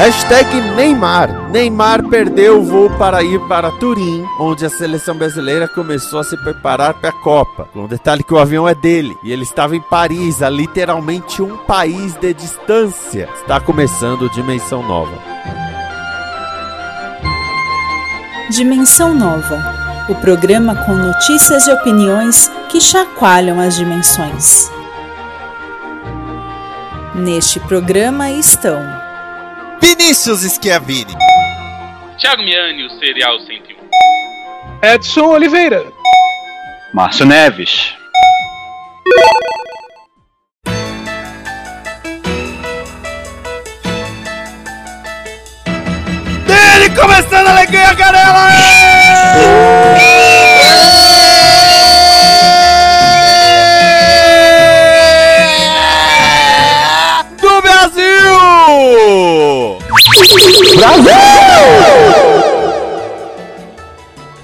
Hashtag Neymar. Neymar perdeu o voo para ir para Turim, onde a seleção brasileira começou a se preparar para a Copa. Com um detalhe que o avião é dele e ele estava em Paris, a literalmente um país de distância. Está começando Dimensão Nova. Dimensão Nova, o programa com notícias e opiniões que chacoalham as dimensões. Neste programa estão Vinícius Schiavini. Thiago Miani, o Serial 101. Edson Oliveira. Márcio Neves. Dele começando a alegria, Canela! Do Brasil!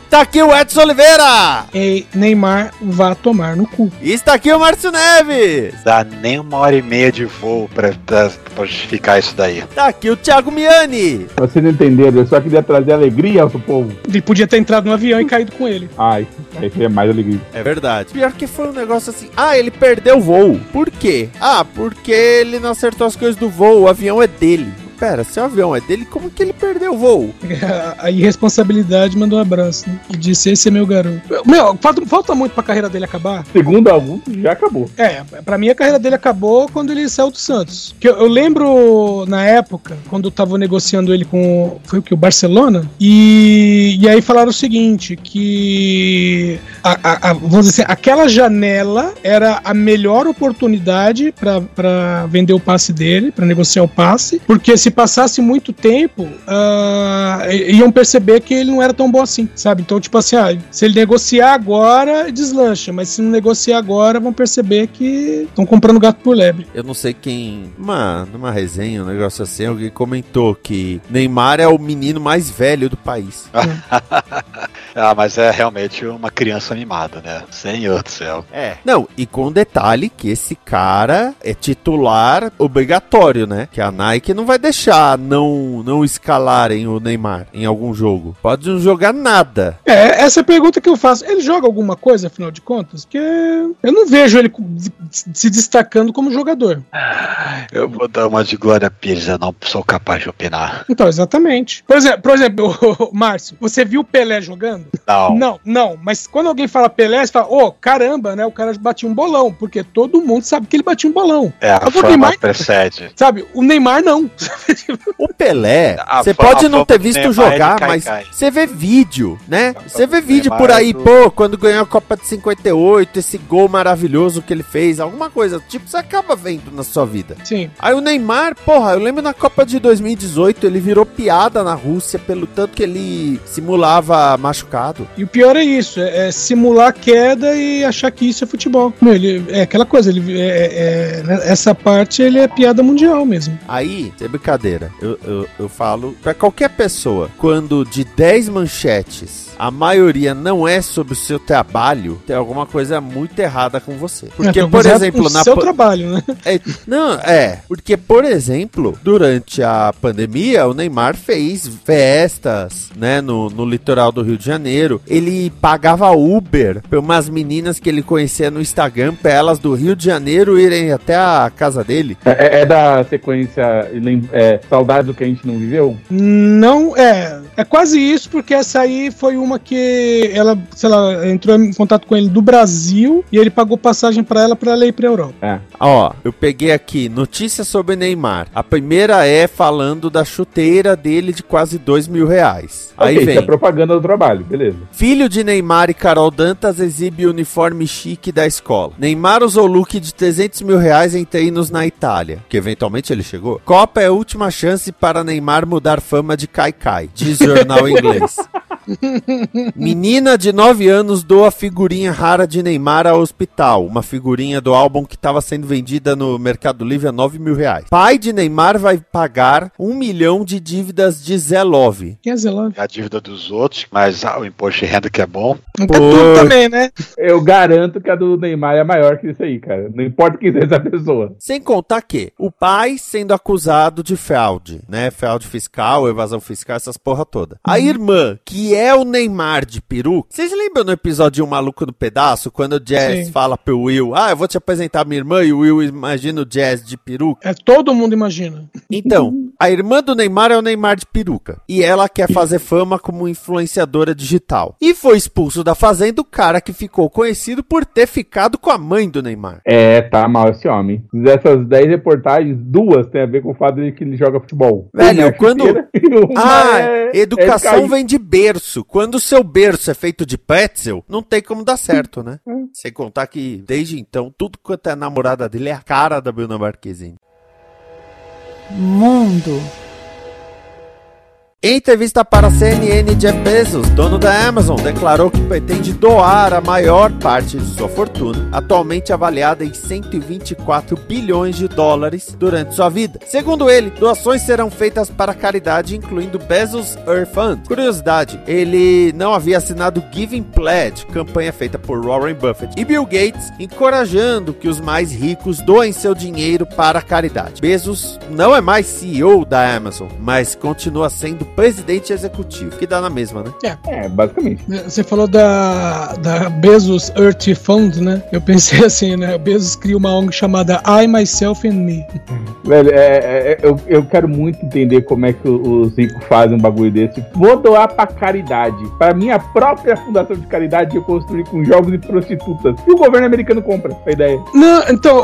Tá aqui o Edson Oliveira! E Neymar vá tomar no cu. E está aqui o Márcio Neves! Dá nem uma hora e meia de voo pra, pra, pra justificar isso daí. Tá aqui o Thiago Miani! Vocês não entenderam, eu só queria trazer alegria pro povo. Ele podia ter entrado no avião e caído com ele. Ai, aí seria mais alegria. É verdade. Pior que foi um negócio assim. Ah, ele perdeu o voo. Por quê? Ah, porque ele não acertou as coisas do voo. O avião é dele. Pera, se o avião é dele, como que ele perdeu o voo? A irresponsabilidade mandou um abraço. Né? E disse: Esse é meu garoto. Meu, falta, falta muito pra carreira dele acabar. Segundo alguns, já acabou. É, pra mim a carreira dele acabou quando ele saiu do Santos. Que eu, eu lembro na época, quando eu tava negociando ele com. Foi o que? O Barcelona? E, e aí falaram o seguinte: que. A, a- a- vamos dizer assim, aquela janela era a melhor oportunidade pra- pra vender o passe dele, pra negociar o passe, porque se passasse muito tempo, i- iam perceber que ele não era tão bom assim, sabe? Então, tipo assim, ah, se ele negociar agora, deslancha, mas se não negociar agora, vão perceber que estão comprando gato por lebre. Eu não sei quem. Uma, numa resenha, um negócio assim, alguém comentou que Neymar é o menino mais velho do país. Ah, mas é realmente uma criança mimada, né? Senhor do céu. É. Não, e com detalhe que esse cara é titular obrigatório, né? Que a Nike não vai deixar não, não escalarem o Neymar em algum jogo. Pode não jogar nada. É, essa é a pergunta que eu faço. Ele joga alguma coisa, afinal de contas? Porque eu não vejo ele se destacando como jogador. Eu vou dar uma de Glória Pires, eu não sou capaz de opinar. Então, exatamente. Por exemplo, por exemplo Márcio, você viu o Pelé jogando? Não. Não, não. Mas quando alguém fala Pelé, você fala, ô, caramba, né? O cara batia um bolão. Porque todo mundo sabe que ele batia um bolão. É, a Agora, o fama Neymar- precede. Sabe? O Neymar não. O Pelé, você pode não ter visto Neymar, jogar, mas você vê vídeo, né? Você vê vídeo Neymar por aí, é do- pô, quando ganhou a Copa de 58, esse gol maravilhoso que ele fez, alguma coisa, tipo, você acaba vendo na sua vida. Sim. Aí o Neymar, porra, eu lembro na Copa de 2018, ele virou piada na Rússia pelo tanto que ele simulava machucado. E o pior é isso, é, é simular queda e achar que isso é futebol. Meu, ele, é aquela coisa, ele, é, é- né, essa parte ele é piada mundial mesmo. Aí, sem brincadeira, eu, eu, eu falo pra qualquer pessoa, quando de 10 manchetes, a maioria não é sobre o seu trabalho, tem alguma coisa muito errada com você. Porque, É, por é exemplo, o na seu pa- trabalho, né? É, não, é. Porque, por exemplo, durante a pandemia, o Neymar fez festas, né, no, no litoral do Rio de Janeiro. Ele pagava Uber pra umas meninas que ele conhecia no Instagram, pra elas do Rio de Janeiro irem até a casa dele. É, é- é da sequência é, Saudade do que a gente não viveu? Não, é. É quase isso, porque essa aí foi uma que ela, sei lá, entrou em contato com ele do Brasil e ele pagou passagem pra ela pra ela ir pra Europa. É. Ó, eu peguei aqui notícias sobre Neymar. A primeira é falando da chuteira dele de quase dois mil reais. Aí ok, isso é vem. propaganda do trabalho, beleza. Filho de Neymar e Carol Dantas exibe uniforme chique da escola. Neymar usou look de 300 mil reais em treinos na Itália, que eventualmente ele chegou. Copa é a última chance para Neymar mudar fama de Kai Kai, diz jornal inglês. Menina de 9 anos doa figurinha rara de Neymar ao hospital. Uma figurinha do álbum que estava sendo vendida no Mercado Livre a 9 mil reais. Pai de Neymar vai pagar um milhão de dívidas de Zé Love. Quem é Zelove? É a dívida dos outros, mas ah, o imposto de renda que é bom. Não quer tudo também, né? Eu garanto que a do Neymar é maior que isso aí, cara. Não importa quem seja essa pessoa. Sem contar que o pai sendo acusado de fraude, né? Fraude fiscal, evasão fiscal, essas porra toda. A irmã, que é o Neymar de peru. Vocês lembram no episódio Um Maluco no Pedaço, quando o Jazz Sim. fala pro Will, ah, eu vou te apresentar minha irmã, e o Will imagina o Jazz de peru? É, todo mundo imagina. Então, a irmã do Neymar é o Neymar de peruca. E ela quer fazer fama como influenciadora digital. E foi expulso da fazenda o cara que ficou conhecido por ter ficado com a mãe do Neymar. É, tá mal esse homem. Dessas 10 reportagens, duas tem a ver com o fato de que ele joga futebol. Velho, é quando- chuteira Ah, é- é educação cair. vem de berço. Quando o seu berço é feito de pretzel, não tem como dar certo, né? Sem contar que, desde então, tudo quanto é namorada dele é a cara da Bruna Marquezine. Mundo. Em entrevista para a CNN, Jeff Bezos, dono da Amazon, declarou que pretende doar a maior parte de sua fortuna, atualmente avaliada em 124 bilhões de dólares, durante sua vida. Segundo ele, doações serão feitas para caridade, incluindo Bezos Earth Fund. Curiosidade, ele não havia assinado Giving Pledge, campanha feita por Warren Buffett e Bill Gates, encorajando que os mais ricos doem seu dinheiro para a caridade. Bezos não é mais CEO da Amazon, mas continua sendo presidente executivo, que dá na mesma, né? É, basicamente. Você falou da, da Bezos Earth Fund, né? Eu pensei assim, né? Bezos cria uma ONG chamada I, Myself and Me. Velho, é, é- é- eu, eu quero muito entender como é que o- os ricos fazem um bagulho desse. Vou doar pra caridade. Pra minha própria fundação de caridade eu construí com jogos e prostitutas. E o governo americano compra a ideia. Não, então,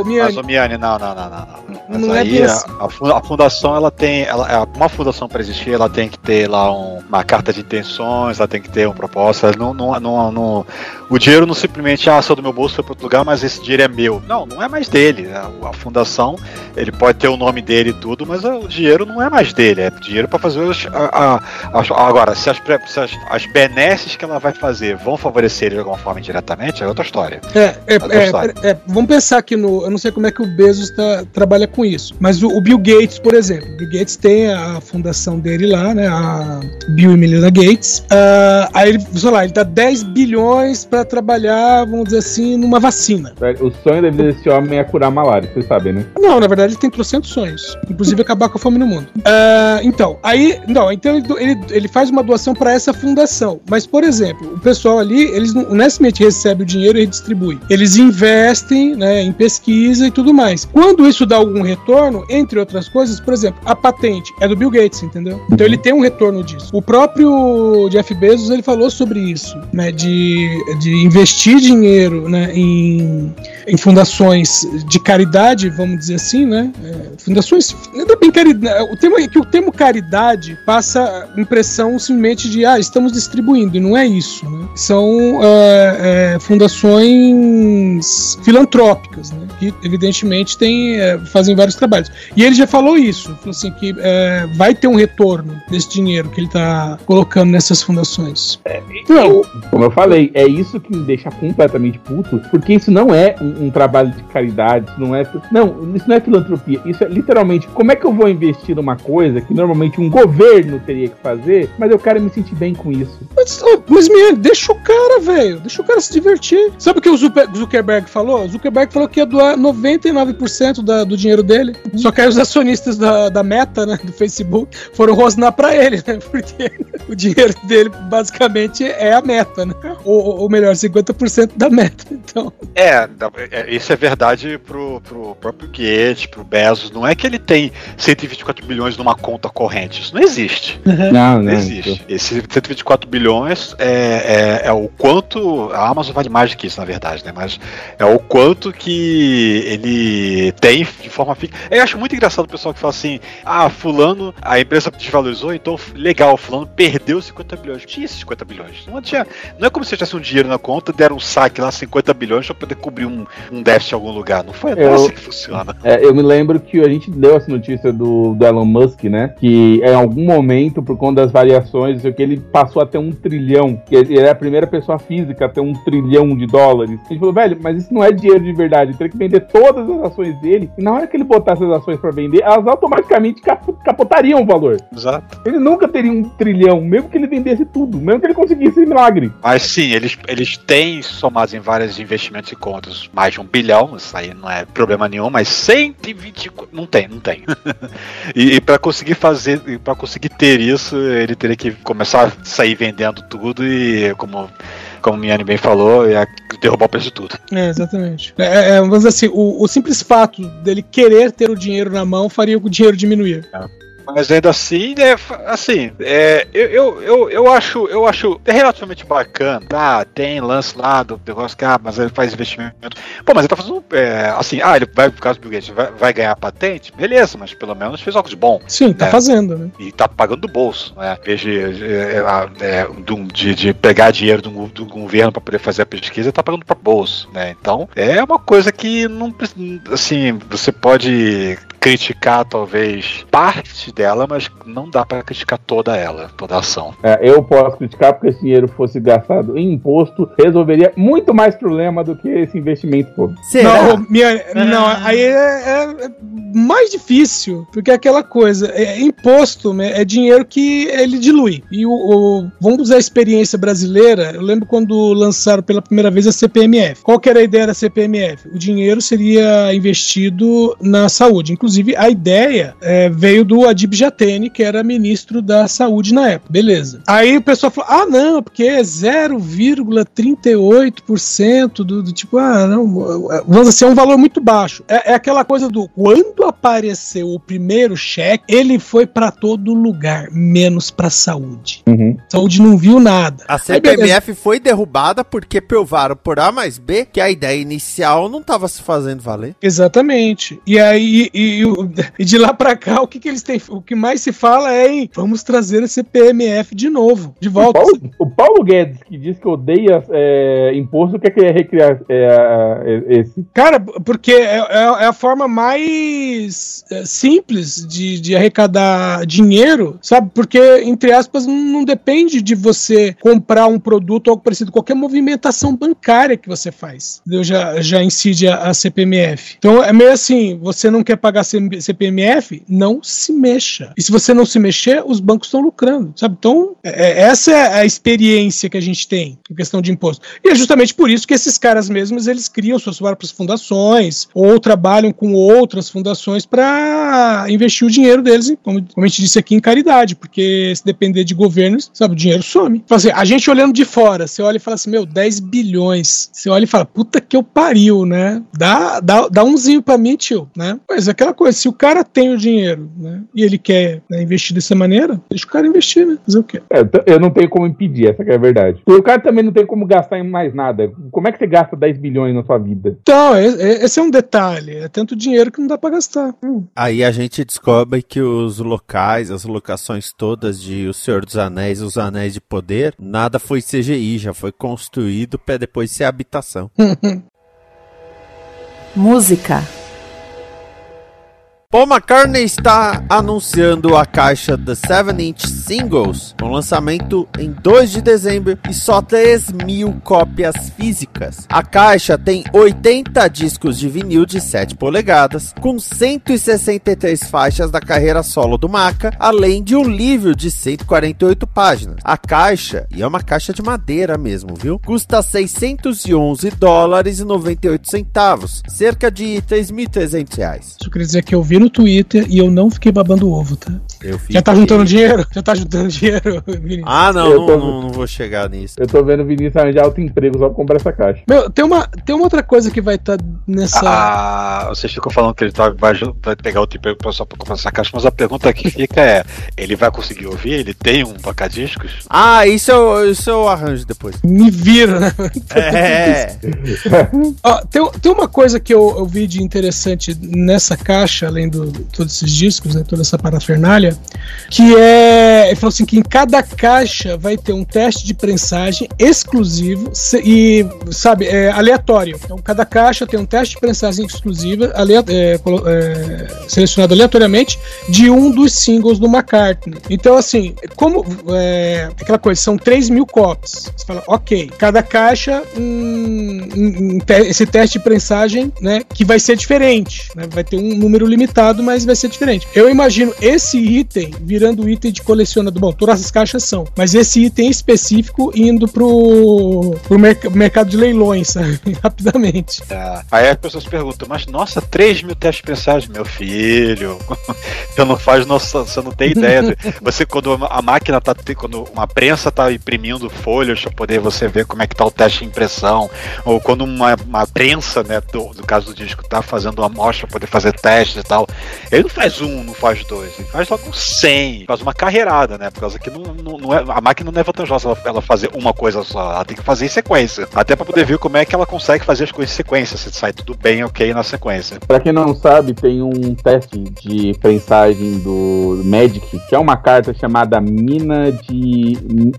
ô, minha, Mas, ô Miane, não, não, não, não. não. Mas Não é aí bem a, a fun- a fundação, ela tem. Ela, é, uma fundação para existir, ela tem que ter lá um- uma carta de intenções, ela tem que ter uma proposta. ela Não, não, não, não- o dinheiro não simplesmente, ah, saiu do meu bolso, foi para outro lugar, mas esse dinheiro é meu. Não, não é mais dele. A, a fundação, ele pode ter o nome dele e tudo, mas o dinheiro não é mais dele. É dinheiro para fazer os. a- a- agora, se, as, se as, as benesses que ela vai fazer vão favorecer ele de alguma forma indiretamente, é outra história. É, é, Outra é, história. é, vamos pensar aqui no. Eu não sei como é que o Bezos tá- trabalha com isso. Mas o, o Bill Gates, por exemplo. O Bill Gates tem a fundação dele lá, né? A Bill e Melinda Gates. Ah, aí ele, sei lá, ele dá 10 bilhões pra trabalhar, vamos dizer assim, numa vacina. O sonho da vida desse homem é curar a malária, vocês sabem, né? Não, na verdade ele tem trocentos sonhos. Inclusive acabar com a fome no mundo. Ah, então, aí. Não, então ele, ele, ele faz uma doação para essa fundação. Mas, por exemplo, o pessoal ali, eles não, simplesmente recebe o dinheiro e redistribui. Eles investem né, em pesquisa e tudo mais. Quando isso dá algum retorno, entre outras coisas, por exemplo, a patente é do Bill Gates, entendeu? Então ele tem um retorno disso. O próprio Jeff Bezos ele falou sobre isso, né? De, de investir dinheiro né, em em fundações de caridade, vamos dizer assim, né? É, fundações. Não é bem caridade. O termo é que o termo caridade passa impressão simplesmente de ah, estamos distribuindo, e não é isso, né? São é, é, fundações filantrópicas, né? Que evidentemente tem, é, fazem vários trabalhos. E ele já falou isso, falou assim que é, vai ter um retorno desse dinheiro que ele está colocando nessas fundações. Não, Como eu falei, é isso que me deixa completamente puto, porque isso não é um, um trabalho de caridade, isso não é. Não, isso não é filantropia. Isso é literalmente como é que eu vou investir numa coisa que normalmente um governo teria que fazer, mas eu quero me sentir bem com isso. Mas, ô, mas minha, deixa o cara, velho. Deixa o cara se divertir. Sabe o que o Zucker- Zuckerberg falou? O Zuckerberg falou que ia doar 99% da- do dinheiro dele. Só que aí os acionistas da, da Meta, né, do Facebook, foram rosnar pra ele, né? Porque o dinheiro dele basicamente é a Meta, né? Ou, ou melhor, 50% da Meta. Então, É, é, isso é verdade pro, pro próprio Gates, pro Bezos. Não é que ele tem 124 bilhões numa conta corrente. Isso não existe. Não, Não existe. Esse 124 bilhões é, é, é o quanto. A Amazon vale mais do que isso, na verdade, né? Mas é o quanto que ele tem de forma fixa. Eu acho muito engraçado o pessoal que fala assim: ah, Fulano, a empresa desvalorizou, então legal, Fulano perdeu 50 bilhões. Tinha esses 50 bilhões. Não, tinha, não é como se tivesse um dinheiro na conta, deram um saque lá, 50 bilhões, pra poder cobrir um, um déficit em algum lugar. Não foi Eu- assim que funciona. É, eu me lembro que a gente deu essa notícia do, do Elon Musk, né? Que em algum momento, por conta das variações, que, ele passou a ter um trilhão. Que ele é a primeira pessoa física a ter um trilhão de dólares. A gente falou, velho, mas isso não é dinheiro de verdade. Teria que vender todas as ações dele. E na hora que ele botasse as ações pra vender, elas automaticamente cap- capotariam o valor. Exato. Ele nunca teria um trilhão, mesmo que ele vendesse tudo, mesmo que ele conseguisse esse milagre. Mas sim, eles, eles têm somados em vários investimentos e contas mais de um bilhão, isso aí não é problema nenhum, mas 120 co- não tem, não tem. e e para conseguir fazer, para conseguir ter isso, ele teria que começar a sair vendendo tudo e como como o Miane bem falou, ia derrubar o preço de tudo. É, exatamente. É, é, vamos dizer assim, o, o simples fato dele querer ter o dinheiro na mão faria o dinheiro diminuir. Mas ainda assim, é, assim, é, eu, eu, eu, eu acho, eu acho relativamente bacana, tá? Tem lance lá do negócio que, ah, mas ele faz investimento. Pô, mas ele tá fazendo, é, assim, ah, ele vai, por causa do Bill Gates, vai, vai ganhar patente? Beleza, mas pelo menos fez algo de bom. Sim, tá É. fazendo, né? E tá pagando do bolso, né? De, é, é, de, de pegar dinheiro do, do governo para poder fazer a pesquisa, tá pagando para bolso, né? Então, é uma coisa que não, assim, você pode criticar talvez parte dela, mas não dá para criticar toda ela, toda a ação. É, eu posso criticar porque se esse dinheiro fosse gastado em imposto, resolveria muito mais problema do que esse investimento todo. Será? Não, minha- não, aí é, é- é mais difícil, porque é aquela coisa, é, imposto né, é dinheiro que ele dilui. E o, o- vamos usar a experiência brasileira, eu lembro quando lançaram pela primeira vez a CPMF. Qual que era a ideia da CPMF? O dinheiro seria investido na saúde. Inclusive, a ideia é, veio do Adib Jatene, que era ministro da saúde na época. Beleza. Aí o pessoal falou, ah não, porque é 0,38% do, do tipo, ah não, vamos dizer, é um valor muito baixo. É, é aquela coisa do quando apareceu o primeiro cheque, ele foi pra todo lugar, menos pra saúde. Uhum. Saúde não viu nada. A Aí. CPMF foi derrubada porque provaram por A mais B que a ideia inicial não estava se fazendo valer. Exatamente. E aí, e, e e de lá pra cá, o que, que eles têm? O que mais se fala é em vamos trazer a CPMF de novo, de O volta. Paulo, o Paulo Guedes, que diz que odeia é, imposto, quer querer recriar é, é, esse. Cara, porque é, é- é a forma mais é, simples de, de arrecadar dinheiro, sabe? Porque, entre aspas, não, depende de você comprar um produto ou algo parecido. Qualquer movimentação bancária que você faz entendeu? já, já incide a, a CPMF. Então é meio assim: você não quer pagar CPMF? Não se mexa. E se você não se mexer, os bancos estão lucrando, sabe? Então, é- é- essa é a experiência que a gente tem em questão de imposto. E é justamente por isso que esses caras mesmos eles criam suas próprias fundações ou trabalham com outras fundações para investir o dinheiro deles, como, como a gente disse aqui, em caridade, porque se depender de governos, sabe, o dinheiro some. Fala assim, a gente olhando de fora, você olha e fala assim, meu, 10 bilhões. Você olha e fala, puta que eu pariu, né? Dá, dá, dá umzinho pra mim, tio, né? Mas é aquela coisa, se o cara tem o dinheiro, né, e ele quer né, investir dessa maneira, deixa o cara investir, né? Fazer o quê? É, eu não tenho como impedir, essa que é a verdade. O cara também não tem como gastar em mais nada. Como é que você gasta 10 bilhões na sua vida? Então, e- e- esse é um detalhe. É tanto dinheiro que não dá pra gastar. Hum. Aí a gente descobre que os locais, as locações todas de O Senhor dos Anéis, Os Anéis de Poder, nada foi CGI, já foi construído para depois ser habitação. Música. Paul McCartney está anunciando a caixa The 7-inch Singles, com lançamento em 2 de dezembro e só 3 mil cópias físicas. A caixa tem 80 discos de vinil de 7 polegadas, com 163 faixas da carreira solo do Maca, além de um livro de 148 páginas. A caixa, e é uma caixa de madeira mesmo, viu? Custa 611 dólares e 98 centavos, cerca de 3.300 reais. Isso quer dizer que eu vi no Twitter e eu não fiquei babando ovo, tá? Eu Já tá juntando dinheiro? Já tá juntando dinheiro, Vinícius? Ah, não, Eu não, tô- não, não vou chegar nisso. Eu tô vendo o Vinícius arranjar outro emprego só pra comprar essa caixa. Meu, tem uma, tem uma outra coisa que vai estar nessa. Ah, vocês ficam falando que ele tá, vai, vai pegar o tempo só pra comprar essa caixa, mas a pergunta que fica é: ele vai conseguir ouvir? Ele tem um tocadiscos? Ah, isso eu, isso eu arranjo depois. Me vira, né? É. Ó, tem, tem uma coisa que eu, eu vi de interessante nessa caixa, além de todos esses discos, né, toda essa parafernália, que é. Ele falou assim: que em cada caixa vai ter um teste de prensagem exclusivo e, sabe, é, aleatório. Então, cada caixa tem um teste de prensagem exclusiva, alea- é, é, selecionado aleatoriamente, de um dos singles do McCartney. Então, assim, como. É, aquela coisa, são 3 mil copies. Você fala, ok, cada caixa, um, um- um te- esse teste de prensagem, né, que vai ser diferente. né, vai ter um número limitado, mas vai ser diferente. Eu imagino esse item virando item de colecionador. Bom, todas as caixas são, mas esse item específico indo pro, pro merc- mercado de leilões, sabe? Rapidamente. É. Aí as pessoas perguntam, mas nossa, 3 mil testes prensagem, meu filho. Você não faz noção, você não tem ideia. de- Você, quando a máquina tá. Quando uma prensa tá imprimindo folhas para poder você ver como é que tá o teste de impressão, ou quando uma, uma prensa, né, do, do caso do disco, tá fazendo uma amostra para poder fazer testes e tal, ele não faz um, não faz dois, ele faz logo 100, faz uma carreirada, né? Por causa que não, não, não é, a máquina não é vantajosa ela, ela fazer uma coisa só, ela tem que fazer em sequência. Até para poder ver como é que ela consegue fazer as coisas em sequência, se sai tudo bem, ok na sequência. Pra quem não sabe, tem um teste de prensagem do Magic, que é uma carta chamada Mina de.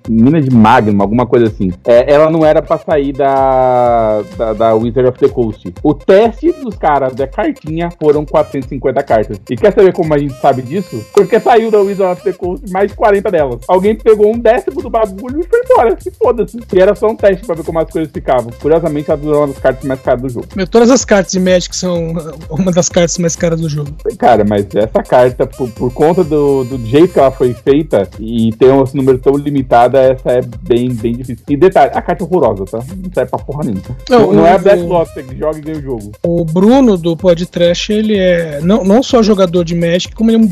Mina de Magnum, alguma coisa assim. É, ela não era pra sair da, da, da Wizard of the Coast. O teste dos caras da cartinha foram 450 cartas. E quer saber como a gente sabe disso? Porque saiu da Wizard of the Coast mais 40 delas. Alguém pegou um décimo do bagulho e foi embora. Se foda-se. E era só um teste pra ver como as coisas ficavam. Curiosamente, ela é uma das cartas mais caras do jogo. Meu, todas as cartas de Magic são uma das cartas mais caras do jogo. Cara, mas essa carta, por, por conta do, do jeito que ela foi feita e ter um número tão limitado, essa é bem, bem difícil. E detalhe, a carta é horrorosa, tá? Não serve pra porra nenhuma. Não, Não, não o- é a Black Lotus que joga e ganha o jogo. O Bruno do Pod Trash, ele é não, não só jogador de Magic, como ele é um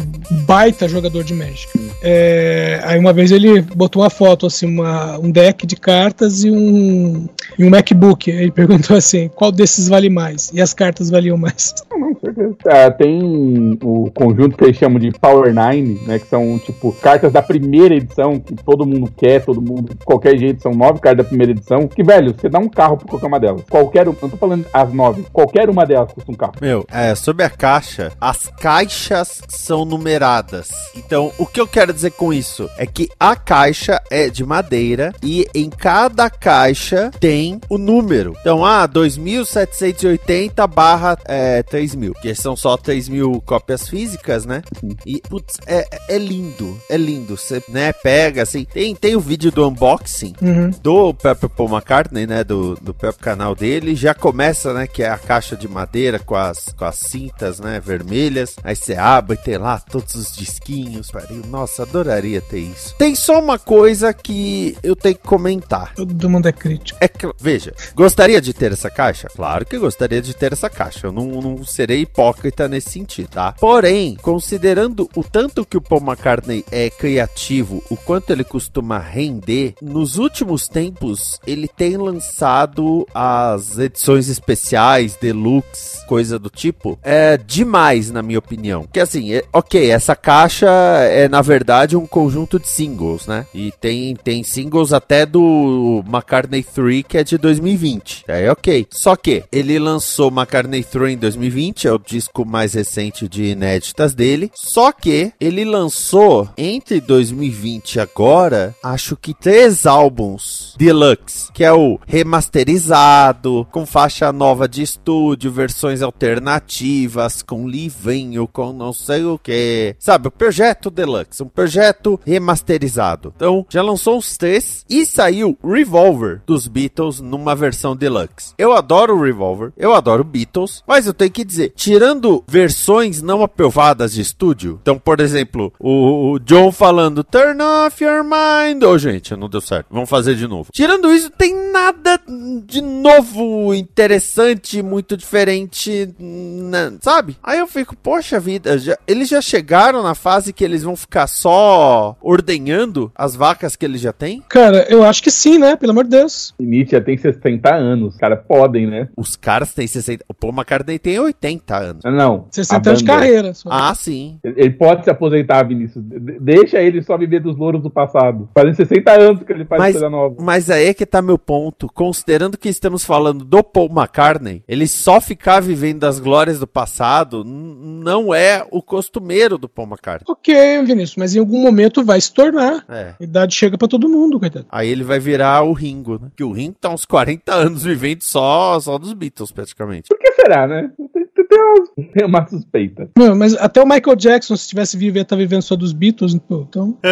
baita jogador de Magic. É, aí uma vez ele botou uma foto, assim, uma, um deck de cartas e um, e um MacBook. Ele perguntou assim: qual desses vale mais? E as cartas valiam mais. Não, não. Ah, tem o conjunto que eles chamam de Power Nine, né? Que são, tipo, cartas da primeira edição, que todo mundo quer, todo mundo, qualquer jeito, são nove cartas da primeira edição. Que, velho, você dá um carro por qualquer uma delas. Qualquer um, não tô falando as nove, qualquer uma delas custa um carro. Meu, é, sobre a caixa, as caixas são numeradas. Então, o que eu quero dizer com isso é que a caixa é de madeira e em cada caixa tem o número. Então, ah, 2780 barra é, 3000, que são só 3 mil cópias físicas, né? E, putz, é, é lindo, é lindo. Você, né, pega, assim, tem, tem o vídeo do unboxing, Uhum. do Pepper Paul McCartney, né, do, do próprio canal dele, já começa, né, que é a caixa de madeira com as, com as cintas, né, vermelhas, aí você abre e tem lá todos os disquinhos, pariu, nossa, adoraria ter isso. Tem só uma coisa que eu tenho que comentar. Todo mundo é crítico. É veja, gostaria de ter essa caixa? Claro que gostaria de ter essa caixa. Eu não, não serei hipócrita nesse sentido, tá? Porém, considerando o tanto que o Paul McCartney é criativo, o quanto ele costuma render, nos últimos tempos ele tem lançado as edições especiais, deluxe, coisa do tipo, é demais, na minha opinião. Que assim, é- ok, essa caixa é na verdade um conjunto de singles, né? E tem, tem singles até do McCartney 3, que é de 2020. Aí, ok. Só que ele lançou McCartney 3 em 2020, é o disco mais recente de inéditas dele. Só que ele lançou entre 2020 e agora, acho que três álbuns deluxe, que é o remasterizado, com faixa nova de estúdio, versões alternativas, com livrinho, com não sei o que. Sabe, o projeto deluxe, um projeto remasterizado. Então, já lançou os três e saiu Revolver dos Beatles numa versão deluxe. Eu adoro Revolver, eu adoro Beatles, mas eu tenho que dizer, tirando versões não aprovadas de estúdio, então, por exemplo, o, o John falando Turn off your mind, ô oh, gente, não deu certo, vamos fazer de novo. Tirando isso, tem nada de novo, interessante, muito diferente, né, sabe? Aí eu fico, poxa vida, já, eles já chegaram na fase que eles vão ficar só ordenhando as vacas que eles já têm? Cara, eu acho que sim, né? Pelo amor de Deus. E Nietzsche já tem 60 anos, os caras podem, né? Os caras têm 60. O Paul McCartney tem 80 anos. Não. 60 anos de carreira. Só. Ah, sim. Ele, pode se aposentar, Vinícius. De- Deixa ele só viver dos louros do passado. Fazem 60 anos que ele faz Mas- coisa nova. Mas aí é que tá meu ponto. Considerando que estamos falando do Paul McCartney, ele só ficar vivendo das glórias do passado não é o costumeiro do Paul McCartney. Ok, Vinícius, mas em algum momento vai se tornar. É. A idade chega pra todo mundo, coitado. Aí ele vai virar o Ringo, né? Que o Ringo tá uns 40 anos vivendo só, só dos Beatles, praticamente. Por que será, né? Tem, tem- tem uma, tem uma suspeita. Não, mas até o Michael Jackson, se tivesse vivo, ia estar vivendo só dos Beatles, então.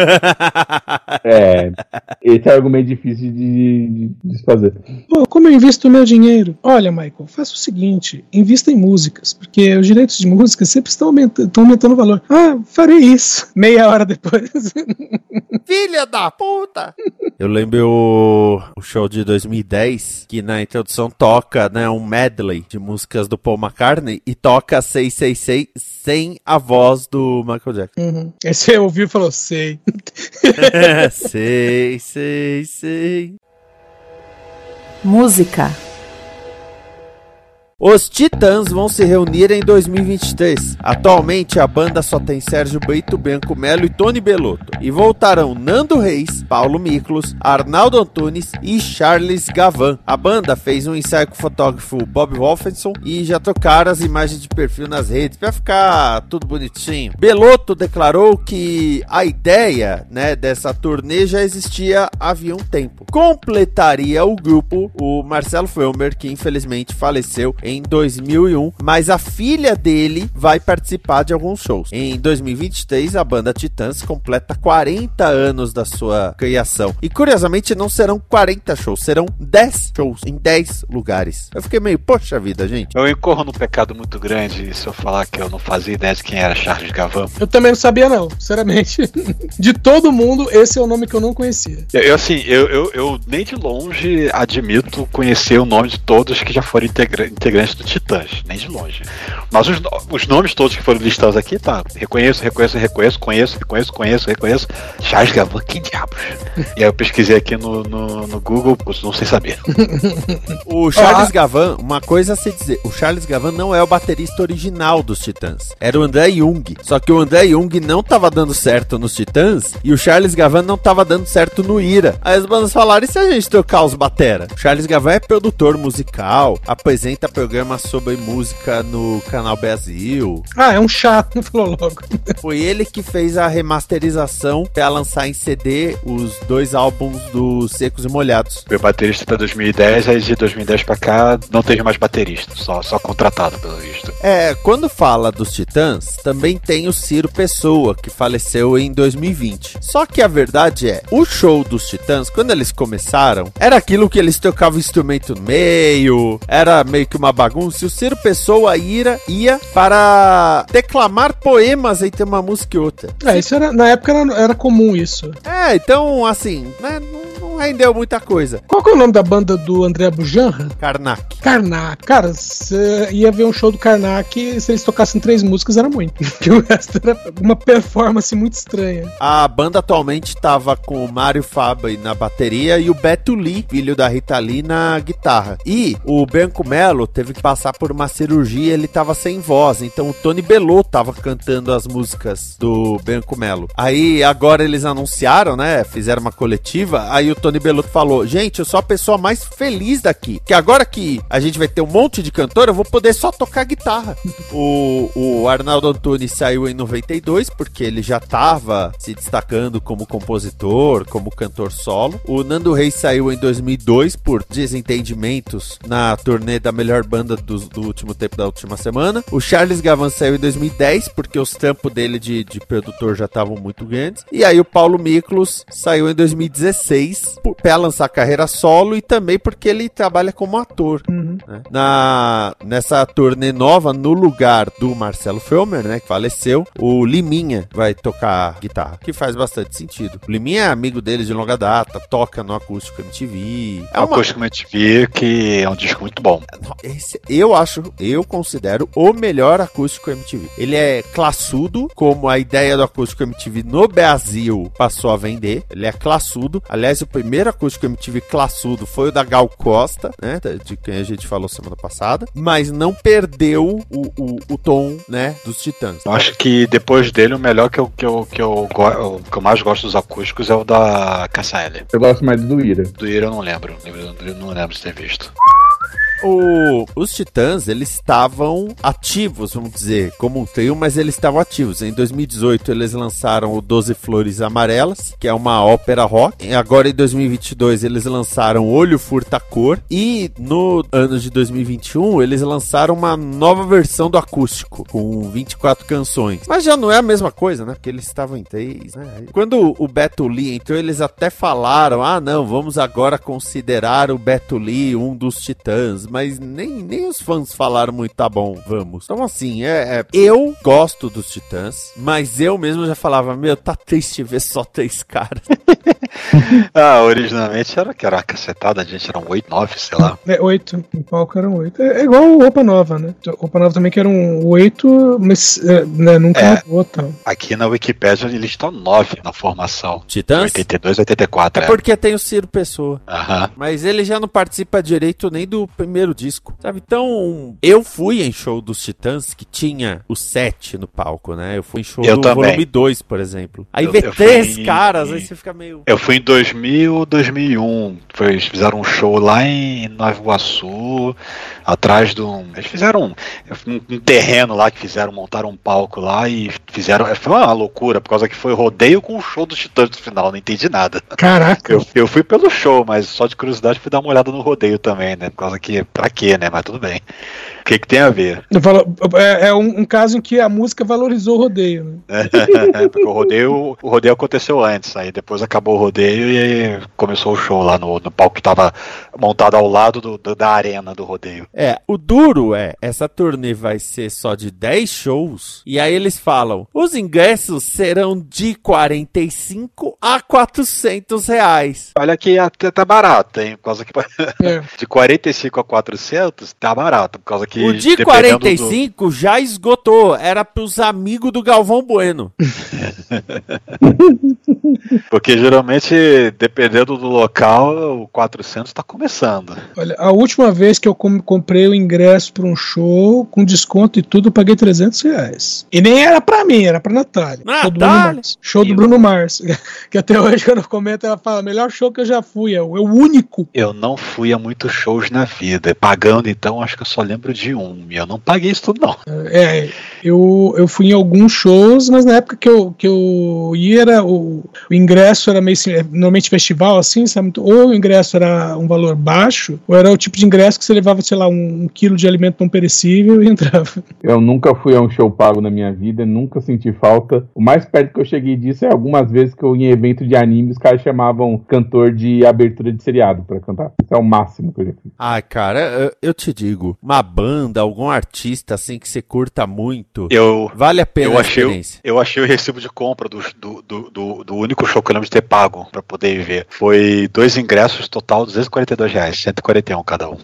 É. esse é um argumento difícil de, de desfazer. Pô, como eu invisto o meu dinheiro? Olha, Michael, faça o seguinte: invista em músicas, porque os direitos de música sempre estão aumentando, estão aumentando o valor. Ah, farei isso. Meia hora depois. Filha da puta! Eu lembro o, o show de 2010, que na introdução toca né, um medley de músicas do Paul McCartney e toca 666 sem a voz do Michael Jackson. Uhum. Aí você ouviu e falou: sei. sei, sei, sei. Música. Os Titãs vão se reunir em 2023. Atualmente a banda só tem Sérgio Brito, Bianco Melo e Tony Belotto. E voltarão Nando Reis, Paulo Miklos, Arnaldo Antunes e Charles Gavan. A banda fez um ensaio com o fotógrafo Bob Wolfenson e já trocaram as imagens de perfil nas redes para ficar tudo bonitinho. Belotto declarou que a ideia, né, dessa turnê já existia havia um tempo. Completaria o grupo o Marcelo Felmer, que infelizmente faleceu em 2001, mas a filha dele vai participar de alguns shows. Em 2023, a banda Titãs completa 40 anos da sua criação. E curiosamente, não serão 40 shows, serão 10 shows em 10 lugares. Eu fiquei meio, poxa vida, gente. Eu incorro num pecado muito grande se eu falar que eu não fazia ideia de quem era Charles Gavan. Eu também não sabia, não, sinceramente. De todo mundo, esse é o nome que eu não conhecia. Eu, eu, assim, eu, eu, eu nem de longe admito conhecer o nome de todos que já foram integra- integrantes do Titãs, nem de longe. Mas os, os nomes todos que foram listados aqui, tá. Reconheço, reconheço, reconheço, conheço, reconheço, conheço, reconheço. Charles Gavan, que diabos? E aí eu pesquisei aqui no, no, no Google, não sei saber. O Charles Gavan, uma coisa a se dizer, o Charles Gavan não é o baterista original dos Titãs. Era o André Jung. Só que o André Jung não tava dando certo nos Titãs e o Charles Gavan não tava dando certo no Ira. Aí as bandas falaram, e se a gente trocar os batera? O Charles Gavan é produtor musical, apresenta programas sobre música no canal Brasil. Ah, é um chato, falou logo. Foi ele que fez a remasterização para lançar em CD os dois álbuns dos Secos e Molhados. Meu baterista até 2010, aí de 2010 pra cá não teve mais baterista, só, só contratado pelo visto. É, quando fala dos Titãs, também tem o Ciro Pessoa, que faleceu em 2020. Só que a verdade é, o show dos Titãs, quando eles começaram, era aquilo que eles tocavam instrumento no meio, era meio que uma bagunça, e o Ciro Pessoa ira, ia para declamar poemas entre uma música e outra. É, isso era, na época era, era comum isso. É, então, assim, né, não, não rendeu muita coisa. Qual que é o nome da banda do André Bujanra? Karnak. Karnak. Cara, você ia ver um show do Karnak, se eles tocassem três músicas era muito. Porque o resto era uma performance muito estranha. A banda atualmente tava com o Mário Fabre na bateria e o Beto Lee, filho da Rita Lee, na guitarra. E o Bianco Melo teve que passar por uma cirurgia, ele tava sem voz, então o Tony Belot tava cantando as músicas do Bianco Melo. Aí agora eles anunciaram, né, fizeram uma coletiva, aí o Tony Belot falou, gente, eu sou a pessoa mais feliz daqui, que agora que a gente vai ter um monte de cantor, eu vou poder só tocar guitarra. O, o Arnaldo Antunes saiu em 92, porque ele já estava se destacando como compositor, como cantor solo. O Nando Reis saiu em 2002 por desentendimentos na turnê da melhor banda do, do último tempo da última semana. O Charles Gavan saiu em 2010, porque os tampos dele de, de produtor já estavam muito grandes. E aí o Paulo Miklos saiu em 2016 para lançar carreira solo e também porque ele trabalha como ator. Uhum. né? Na, nessa turnê nova, no lugar do Marcelo Felmer, né, que faleceu, o Liminha vai tocar guitarra, que faz bastante sentido. O Liminha é amigo dele de longa data, toca no Acústico MTV. É É uma, Acústico MTV, que é um disco muito bom. esse, eu acho, eu considero o melhor acústico MTV. Ele é classudo, como a ideia do acústico MTV no Brasil passou a vender. Ele é classudo. Aliás, o primeiro acústico MTV classudo foi o da Gal Costa, né? De quem a gente falou semana passada. Mas não perdeu o, o, o tom, né? Dos Titãs. Eu acho que depois dele, o melhor que eu, que eu, que eu, que eu mais gosto dos acústicos é o da KSL. Eu gosto mais do Ira. Do Ira eu não lembro. Eu não lembro de ter visto. O- os Titãs, eles estavam ativos, vamos dizer, como um trio, mas eles estavam ativos. Em 2018, eles lançaram o 12 Flores Amarelas, que é uma ópera rock. Agora, em 2022, eles lançaram Olho Furta Cor. E no ano de 2021, eles lançaram uma nova versão do acústico, com 24 canções. Mas já não é a mesma coisa, né? Porque eles estavam em três, né? Quando o Beto Lee entrou, eles até falaram: ah, não, vamos agora considerar o Beto Lee um dos Titãs. Mas nem, nem os fãs falaram muito, tá bom, vamos. Então, assim, é, é- eu gosto dos Titãs, mas eu mesmo já falava: meu, tá triste ver só três caras. Ah, originalmente era que era uma cacetada, a gente eram 8, 9, sei lá. É, oito. O palco eram oito. É, é igual o Roupa Nova, né? Roupa Nova também que eram oito, mas é, né, nunca É. mudou tal. Aqui na Wikipédia eles estão 9 na formação. Titãs? 82, 84, É é. porque tem o Ciro Pessoa. Aham. Mas ele já não participa direito nem do primeiro disco, sabe? Então, eu fui em show dos Titãs que tinha o 7 no palco, né? Eu fui em show Eu do também. volume 2, por exemplo. Aí Eu- vê eu três em- caras, aí em- você fica meio. Eu fui em 2000, 2001. Foi, eles fizeram um show lá em Nova Iguaçu, atrás de um. Eles fizeram um, um- um terreno lá que fizeram, montaram um palco lá e fizeram. Foi uma loucura, por causa que foi rodeio com o show dos Titãs no final, não entendi nada. Caraca. Eu, eu fui pelo show, mas só de curiosidade fui dar uma olhada no rodeio também, né? Por causa que. Pra quê, né? Mas tudo bem. O que, que tem a ver? Eu falo, é, é um, um caso em que a música valorizou o rodeio, né? Porque o rodeio, o rodeio aconteceu antes, aí depois acabou o rodeio e aí começou o show lá no, no palco que tava montado ao lado do- do- da arena do rodeio. É, o duro é, essa turnê vai ser só de 10 shows, e aí eles falam, os ingressos serão de 45 a 400 reais. Olha que até tá barato, hein? Por causa que É. de 45 a 400 tá barato, por causa que O de dependendo 45 já esgotou, era pros amigos do Galvão Bueno. do- porque geralmente dependendo do local, o 400 tá começando. Olha, a última vez que eu com- comprei o ingresso para um show, com desconto e tudo, eu paguei 300 reais. E nem era pra mim, era pra Natália. Show do Bruno Natália? Mars. Show do Bruno Mars. Que até hoje, quando eu comento, ela fala: melhor show que eu já fui, é o, é o único. Eu não fui a muitos shows na vida. Pagando, então, acho que eu só lembro de um. E eu não paguei isso tudo, não. É, eu, eu fui em alguns shows, mas na época que eu, que eu ia, era, o, o ingresso era meio assim, é, normalmente festival, assim, sabe? Ou o ingresso era um valor baixo, ou era o tipo de ingresso que você levava, sei lá, um, um quilo de alimento não perecível e entrava. Eu nunca fui a um show pago na minha vida, nunca senti falta. O mais perto que eu cheguei disso é algumas vezes que eu ia evento de anime, os caras chamavam cantor de abertura de seriado pra cantar. Isso é o máximo que eu já fiz. Ai, cara, eu, te digo, uma banda, algum artista assim que você curta muito, Eu, vale a pena eu, a achei, o- experiência. eu achei o recibo de compra do, do, do, do- do único show que eu lembro de ter pago pra poder ver. Foi dois ingressos, total 242 reais, 141 cada um.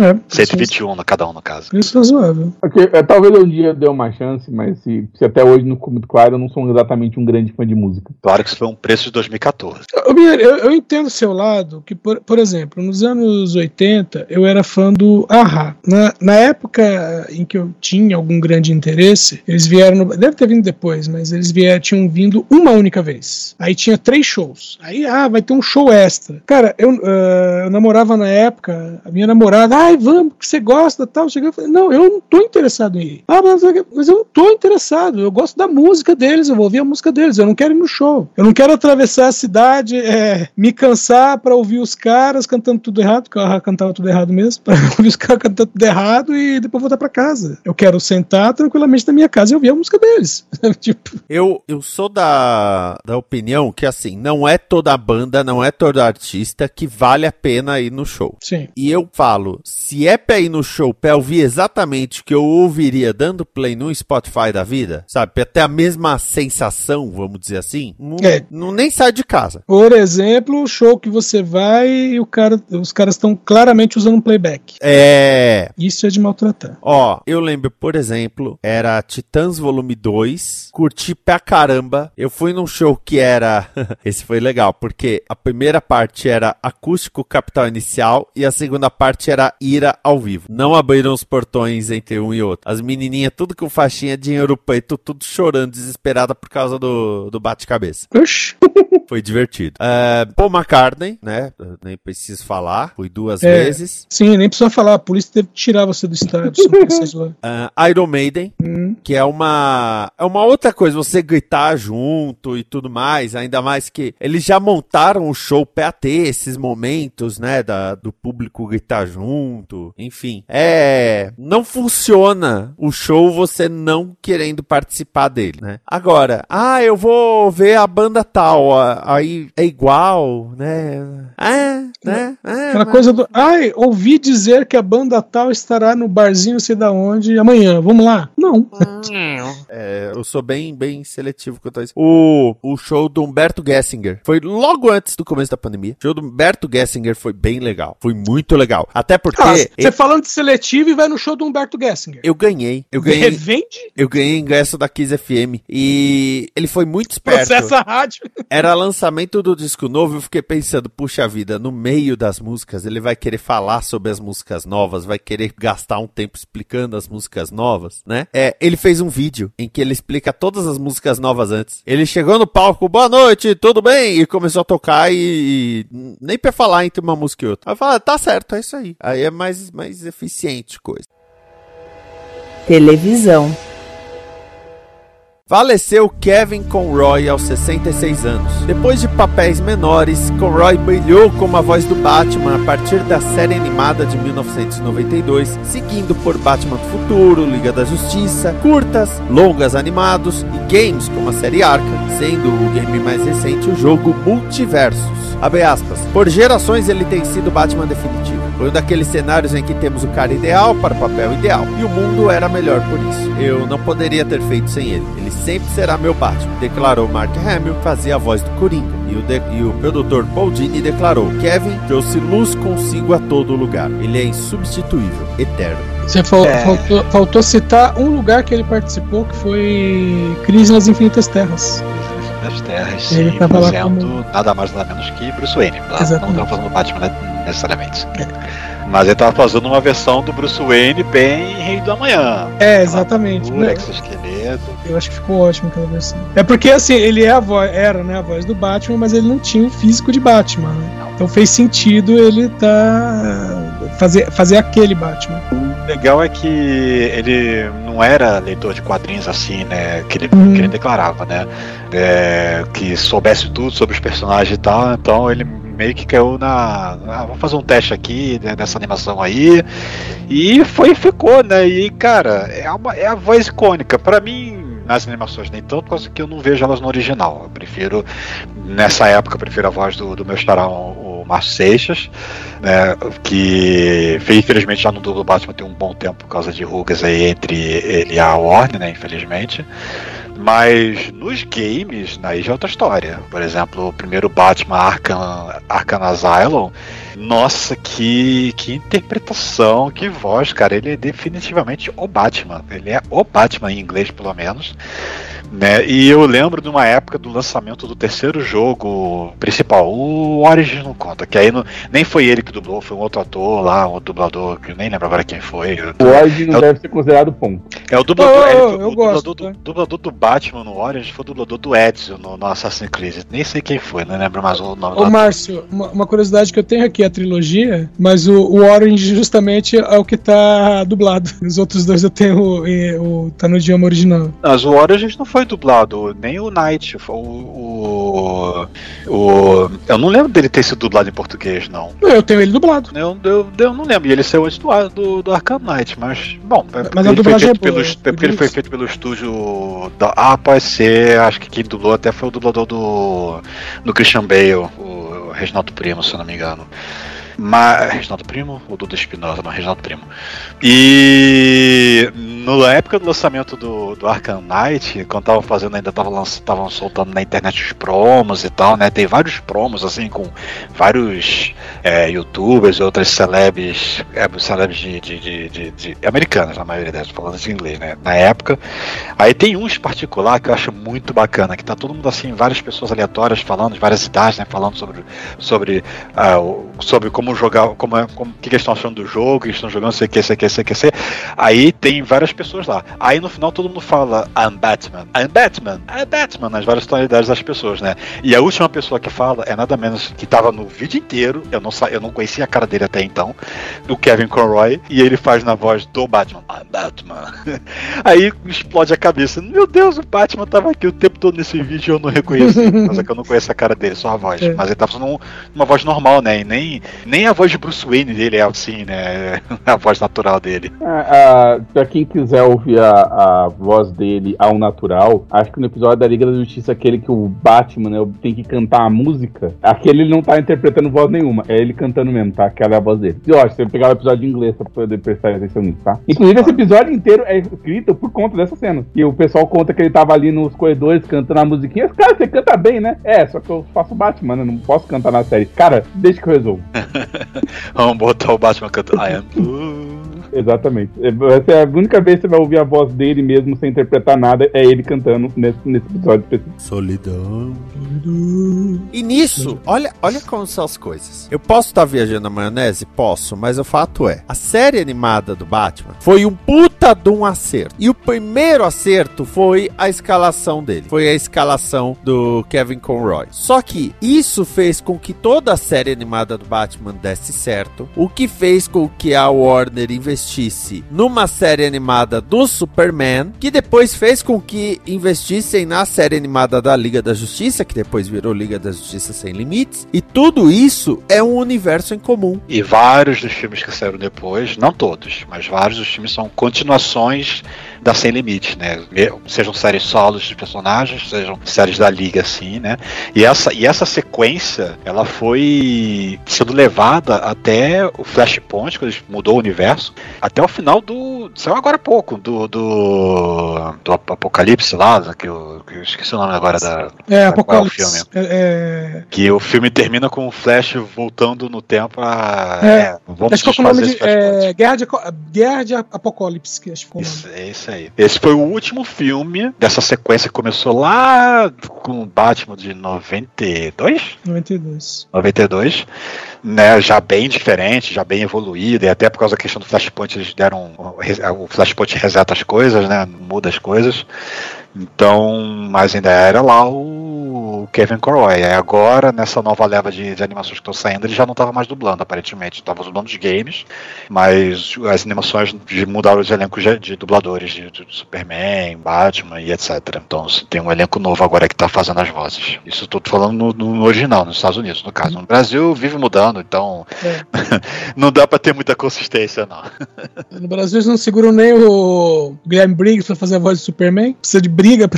É, 121 na cada um, no caso. Isso é razoável. Porque, é, talvez um dia dê uma chance, mas se, se até hoje não ficou muito claro, eu não sou exatamente um grande fã de música. Claro que isso foi um preço de 2014. Eu, eu, entendo o seu lado, que, por, por exemplo, nos anos 80 eu era fã do Aha. Na, na época em que eu tinha algum grande interesse, eles vieram. No, deve ter vindo depois, mas eles vieram, tinham vindo uma única vez. Aí tinha três shows. Aí, ah, vai ter um show extra. Cara, eu, uh, eu namorava na época, a minha namorada, ai, vamos, que você gosta tal. Cheguei e falei, não, eu não tô interessado em ir. Ah, mas, mas eu não tô interessado. Eu gosto da música deles, eu vou ouvir a música deles. Eu não quero ir no show. Eu não quero atravessar a cidade, é, me cansar para ouvir os caras cantando tudo errado, porque eu cantava tudo errado mesmo, pra ouvir os caras cantando tudo errado e depois voltar para casa. Eu quero sentar tranquilamente na minha casa e ouvir a música deles. tipo. Eu, eu sou da, da opinião que, assim, não é toda banda, não é todo artista que vale a pena ir no show. Sim. E eu falo, se é pra ir no show pra ouvir exatamente o que eu ouviria dando play no Spotify da vida, sabe? Pra ter a mesma sensação, vamos dizer assim, não, é. Não nem sai de casa. Por exemplo, o show que você vai e o cara, os caras estão claramente usando um playback. É. Isso é de maltratar. Ó, eu lembro, por exemplo, era Titãs Volume 2, curti pra caramba. Eu fui num show que era. Esse foi legal, porque a primeira parte era acústico capital inicial e a segunda parte era ira ao vivo. Não abriram os portões entre um e outro. As menininhas, tudo com faixinha, dinheiro peito, tudo chorando, desesperada por causa do, do bate-cabeça. Foi divertido. Uh, Paul McCartney, né? Nem preciso falar. Fui duas é, vezes. Sim, nem precisa falar. A polícia teve que tirar você do estádio. uh, Iron Maiden, hum. que é uma, é uma outra coisa. Você gritar junto e tudo mais. Ainda mais que eles já montaram o show pra ter esses momentos, né? Da, do público gritar junto. Enfim. É. Não funciona o show você não querendo participar dele, né? Agora, ah, eu vou ver a banda tal aí é igual, né? É, né? É, Aquela mas... coisa do. Ai, ouvi dizer que a banda tal estará no barzinho, sei da onde, amanhã. Vamos lá? Não. é, eu sou bem, bem seletivo quanto a isso. O, o show do Humberto Gessinger foi logo antes do começo da pandemia. O show do Humberto Gessinger foi bem legal. Foi muito legal. Até porque. Ah, você ele... falando de seletivo e vai no show do Humberto Gessinger. Eu ganhei. Eu ganhei. Revende? Eu ganhei ingresso da Kiss FM. E ele foi muito esperto. Processa a rádio. Era lançamento do disco novo, eu fiquei pensando, puxa vida, no meio das músicas, ele vai querer falar sobre as músicas novas, vai querer gastar um tempo explicando as músicas novas, né? É, ele fez um vídeo em que ele explica todas as músicas novas antes. Ele chegou no palco, boa noite, tudo bem? E começou a tocar e, e nem pra falar entre uma música e outra. Aí fala, tá certo, é isso aí. Aí é mais, mais eficiente coisa. Televisão. Faleceu Kevin Conroy aos 66 anos. Depois de papéis menores, Conroy brilhou como a voz do Batman a partir da série animada de 1992, seguindo por Batman do Futuro, Liga da Justiça, curtas, longas animados e games como a série Arkham, sendo o game mais recente o jogo Multiversos. Aspas. Por gerações ele tem sido Batman definitivo. Foi um daqueles cenários em que temos o cara ideal para o papel ideal. E o mundo era melhor por isso. Eu não poderia ter feito sem ele. Ele sempre será meu Batman, declarou Mark Hamill, fazia a voz do Coringa. E o, de, e o produtor Paul Dini declarou: Kevin trouxe luz consigo a todo lugar. Ele é insubstituível, eterno. Você fal é. faltou, faltou citar um lugar que ele participou, que foi Crise nas Infinitas Terras das Terras, ele sim, fazendo como... nada mais nada menos que Bruce Wayne. Não estava fazendo Batman né, necessariamente. É. Mas ele estava fazendo uma versão do Bruce Wayne bem Rei do Amanhã. É, exatamente. Armadura, exoesqueleto. Eu acho que ficou ótimo aquela versão. É porque assim, ele é a voz, era né, a voz do Batman, mas ele não tinha o físico de Batman. Né? Então fez sentido ele tá fazer, fazer aquele Batman. O legal é que ele não era leitor de quadrinhos assim, né? Que ele, uhum. que ele declarava, né? É, que soubesse tudo sobre os personagens e tal, então ele meio que caiu na. Ah, vamos fazer um teste aqui né, nessa animação aí. E foi ficou, né? E cara, é, uma, é a voz icônica. para mim, nas animações, nem tanto quanto que eu não vejo elas no original. Eu prefiro, nessa época, eu prefiro a voz do, do meu estarão, o Márcio Seixas, né, que infelizmente já no dublo Batman tem um bom tempo por causa de rugas aí entre ele e a Warner, né, infelizmente. Mas nos games, aí já é outra história. Por exemplo, o primeiro Batman Arkham, Arkham Asylum, nossa, que, que interpretação, que voz, cara. Ele é definitivamente o Batman. Ele é o Batman em inglês, pelo menos. Né? E eu lembro de uma época do lançamento do terceiro jogo principal, o Origin não conta, que aí não, nem foi ele que dublou, foi um outro ator lá, um dublador, que eu nem lembro agora quem foi. O Origin É o- deve ser considerado ponto. É o dublador, Oh, é, o, eu o gosto, dublador, tá? do, dublador do Batman no Origin foi o dublador do Ezio no, no Assassin's Creed. Nem sei quem foi, não lembro mais o nome Ô do Márcio, uma, uma curiosidade que eu tenho aqui é a trilogia, mas o, o Orange justamente é o que tá dublado. Os outros dois eu tenho eh, o, tá no idioma original. Mas o Origins não foi dublado, nem o Night. foi O, o, o- Eu não lembro dele ter sido dublado em português, não. Eu tenho ele dublado. Eu, eu, eu não lembro. E ele saiu antes do, do, do Arkham Knight, mas. Bom, é porque Mas a ele foi dublagem feito é pelo, é é porque ele foi isso. feito pelo estúdio. Da, ah, pode ser. Acho que quem dublou até foi o dublador do. do Christian Bale, o Reginaldo Primo, se eu não me engano. Mas. Reginaldo Primo? Ou Duda Espinosa? Não, Reginaldo Primo. E na época do lançamento do, do Arkham Knight, quando estavam fazendo, ainda estavam soltando na internet os promos e tal, né? Tem vários promos assim com vários é, youtubers e outras celebs, é, celebs de, de, de, de, de americanas, na maioria delas, falando de inglês, né? Na época. Aí tem uns particular que eu acho muito bacana, que tá todo mundo assim, várias pessoas aleatórias falando, de várias cidades, né? Falando sobre, sobre, o- sobre como jogar, como, é- como o que que eles estão achando do jogo, que eles estão jogando, sei que, sei que, sei que, sei. Aí tem várias pessoas lá. Aí no final todo mundo fala I'm Batman, I'm Batman, I'm Batman, nas várias tonalidades das pessoas, né? E a última pessoa que fala é nada menos que tava no vídeo inteiro, eu não, eu não conhecia a cara dele até então, o Kevin Conroy, e ele faz na voz do Batman, I'm Batman. Aí explode a cabeça. Meu Deus, o Batman tava aqui o tempo todo nesse vídeo e eu não reconheci. Mas é que eu não conheço a cara dele, só a voz. É. Mas ele tava um- uma voz normal, né? E nem, nem a voz de Bruce Wayne dele é assim, né? A voz natural dele. Ah, ah, pra quem quiser ouvir a, a voz dele ao natural, acho que no episódio da Liga da Justiça, aquele que o Batman né, tem que cantar a música, aquele ele não tá interpretando voz nenhuma, é ele cantando mesmo, tá? Aquela é a voz dele. E ó, você pegar o episódio em inglês pra poder prestar atenção nisso, tá? Inclusive, esse episódio inteiro é escrito por conta dessa cena. E o pessoal conta que ele tava ali nos corredores cantando a musiquinha. Cara, você canta bem, né? É, só que eu faço Batman, né? Não posso cantar na série. Cara, deixa que eu resolvo. Vamos botar o Batman cantando I am blue. Exatamente. Essa é a única vez que você vai ouvir a voz dele mesmo sem interpretar nada, é ele cantando nesse, nesse episódio específico. Solidão. E nisso, olha, olha como são as coisas. Eu posso estar viajando na maionese? Posso, mas o fato é, a série animada do Batman foi um puta de um acerto. E o primeiro acerto foi a escalação dele. Foi a escalação do Kevin Conroy. Só que isso fez com que toda a série animada do Batman desse certo. O que fez com que a Warner investisse numa série animada do Superman, que depois fez com que investissem na série animada da Liga da Justiça, que depois virou Liga da Justiça Sem Limites. E tudo isso é um universo em comum. E vários dos filmes que saíram depois, não todos, mas vários dos filmes são continuações da Sem Limites, né? Sejam séries solos de personagens, sejam séries da Liga, assim, né? E essa, e essa sequência, ela foi sendo levada até o Flashpoint, quando mudou o universo, até o final do. Saiu agora há pouco, do. do, do Ap- Apocalipse lá, que eu, que eu esqueci o nome agora da. É, qual é o Apocalipse. filme? É, é, Que o filme termina com o Flash voltando no tempo a. É. vamos acho que com o nome de é, Guerra, de, Guerra de Apocalipse, que acho que nome. Isso, é isso aí. Esse foi o último filme dessa sequência que começou lá com o Batman de 92? 92. 92, né, já bem diferente, já bem evoluído, e até por causa da questão do Flashpoint eles deram o Flashpoint reseta as coisas, né, muda as coisas. Então, mas ainda era lá o Kevin Conroy. Aí agora, nessa nova leva de, de animações que estão saindo, ele já não estava mais dublando, aparentemente. Estava dublando os games, mas as animações de mudaram os elencos de, de dubladores de, de Superman, Batman e etc. Então tem um elenco novo agora que está fazendo as vozes. Isso eu tô falando no, no original, nos Estados Unidos, no caso. No Brasil vive mudando, então não dá para ter muita consistência, não. No Brasil eles não seguram nem o Guilherme Briggs pra fazer a voz do Superman. Precisa de briga